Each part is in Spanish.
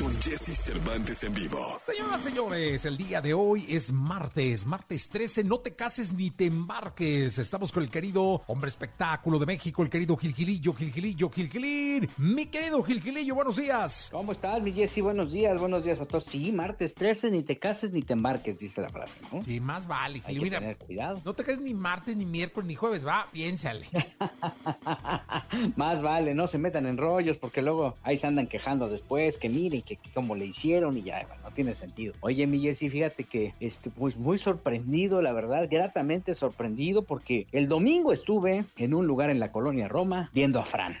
con Jesse Cervantes en vivo. Señoras, señores, el día de hoy es martes, martes 13, no te cases ni te embarques. Estamos con el querido hombre espectáculo de México, el querido Gilgilillo, Gilgilillo, Gilgilín. Mi querido Gilgilillo, buenos días. ¿Cómo estás, mi Jessy? Buenos días, buenos días a todos. Sí, martes 13, ni te cases ni te embarques, dice la frase, ¿no? Sí, más vale, Hay Gil. que Mira, tener cuidado. no te cases ni martes, ni miércoles, ni jueves, va, piénsale. Más vale, no se metan en rollos porque luego ahí se andan quejando después, que miren, cómo le hicieron y ya, no tiene sentido. Oye, mi Jessy, fíjate que este, pues muy sorprendido, la verdad, gratamente sorprendido porque el domingo estuve en un lugar en la colonia Roma viendo a Fran.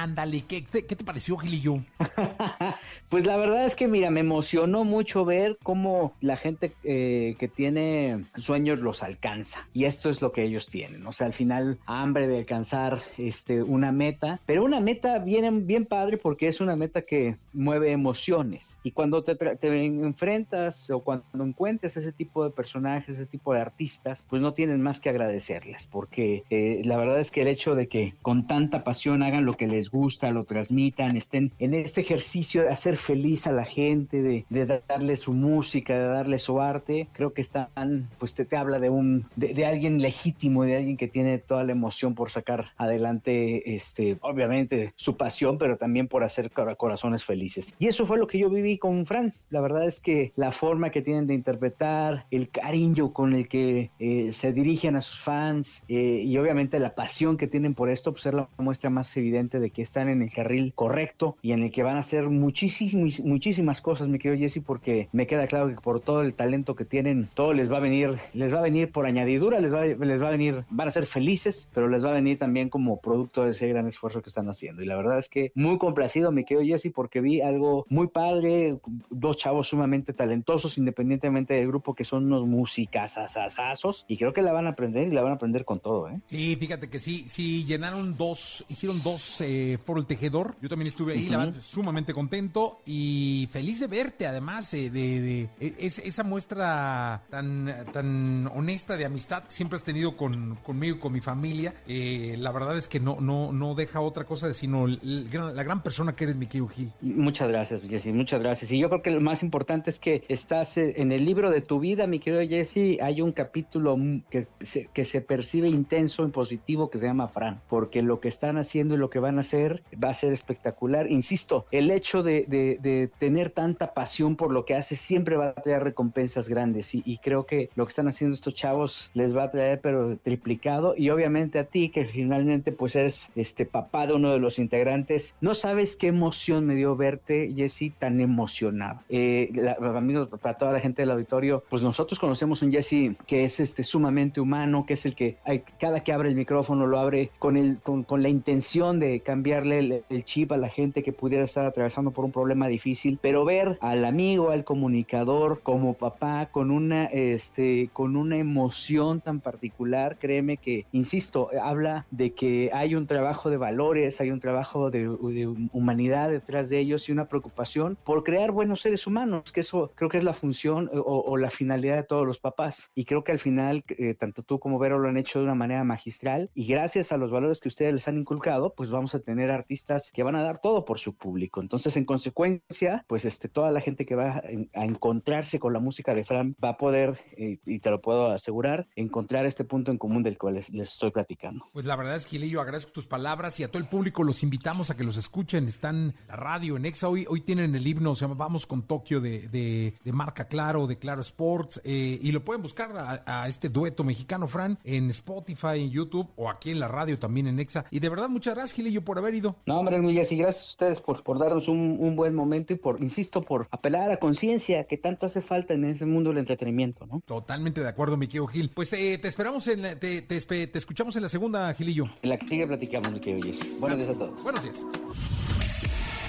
Ándale, ¿qué, qué te pareció, Gilillo? Pues la verdad es que, mira, me emocionó mucho ver cómo la gente eh, que tiene sueños los alcanza. Y esto es lo que ellos tienen. O sea, al final, hambre de alcanzar este, una meta. Pero una meta bien, bien padre porque es una meta que mueve emociones. Y cuando te, te enfrentas o cuando encuentres ese tipo de personajes, ese tipo de artistas, pues no tienes más que agradecerles. Porque eh, la verdad es que el hecho de que con tanta pasión hagan lo que les gusta, lo transmitan, estén en este ejercicio de hacer feliz a la gente, de, de darle su música, de darle su arte, creo que están, pues te, te habla de un, de, de alguien legítimo, de alguien que tiene toda la emoción por sacar adelante, este, obviamente su pasión, pero también por hacer cora- corazones felices. Y eso fue lo que yo viví con Fran. La verdad es que la forma que tienen de interpretar, el cariño con el que eh, se dirigen a sus fans eh, y obviamente la pasión que tienen por esto, pues es la muestra más evidente de que están en el carril correcto y en el que van a hacer muchísimas, cosas, mi querido Jesse, porque me queda claro que por todo el talento que tienen, todo les va a venir, les va a venir por añadidura, les va, les va a venir, van a ser felices, pero les va a venir también como producto de ese gran esfuerzo que están haciendo. Y la verdad es que muy complacido, mi querido Jesse, porque vi algo muy padre, dos chavos sumamente talentosos, independientemente del grupo, que son unos musicasasazos, y creo que la van a aprender y la van a aprender con todo, ¿eh? Sí, fíjate que sí, sí, llenaron dos, hicieron dos eh, por el tejedor. Yo también estuve ahí, la Ujú. verdad, sumamente contento y feliz de verte, además, eh, de, de- e- es- esa muestra tan, tan honesta de amistad que siempre has tenido con, conmigo y con mi familia. Eh, la verdad es que no, no, no deja otra cosa sino el- el la gran persona que eres, mi querido Gil. Muchas gracias, Jesse, muchas gracias. Y yo creo que lo más importante es que estás eh, en el libro de tu vida, mi querido Jesse, hay un capítulo que se, que se percibe intenso y positivo que se llama Fran, porque lo que están haciendo y lo que van a hacer va a ser espectacular. Insisto, el hecho de, de- de tener tanta pasión por lo que hace siempre va a traer recompensas grandes y, y creo que lo que están haciendo estos chavos les va a traer pero triplicado y obviamente a ti que finalmente pues eres este papá de uno de los integrantes, no sabes qué emoción me dio verte, Jesse, tan emocionado. Eh, la- amigos, para toda la gente del auditorio, pues nosotros conocemos un Jesse que es este sumamente humano, que es el que hay- cada que abre el micrófono lo abre con el con, con la intención de cambiarle el, el chip a la gente que pudiera estar atravesando por un problema difícil, pero ver al amigo, al comunicador como papá con una este con una emoción tan particular, créeme que insisto, habla de que hay un trabajo de valores, hay un trabajo de, de humanidad detrás de ellos y una preocupación por crear buenos seres humanos, que eso creo que es la función o, o la finalidad de todos los papás. Y creo que al final, eh, tanto tú como Vero lo han hecho de una manera magistral y gracias a los valores que ustedes les han inculcado, pues vamos a tener artistas que van a dar todo por su público. Entonces, en consecuencia, pues este, toda la gente que va a, encontrarse con la música de Fran va a poder, eh, y te lo puedo asegurar, encontrar este punto en común del cual les, estoy platicando. Pues la verdad es, Gilillo, agradezco tus palabras y a todo el público los invitamos a que los escuchen. Están en la radio, en Exa. Hoy, hoy tienen el himno, se llama Vamos con Tokio de, de, de Marca Claro, de Claro Sports. eh, y lo pueden buscar a, a este dueto mexicano, Fran, en Spotify, en YouTube o aquí en la radio también en Exa. Y de verdad, muchas gracias, Gilillo, por haber ido. No, hombre, muy y gracias a ustedes por, por darnos un, un buen momento y por, insisto, por apelar a la conciencia que tanto hace falta en ese mundo del entretenimiento, ¿no? Totalmente de acuerdo, mi querido Gil. Pues eh, te esperamos, en la- te, te espe- te escuchamos en la segunda, Gilillo. En la que sigue platicamos, mi querido Jesse. Buenos días a todos. Buenos días.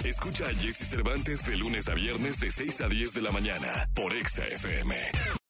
Escucha a Jesse Cervantes de lunes a viernes de 6 a 10 de la mañana por Exa FM.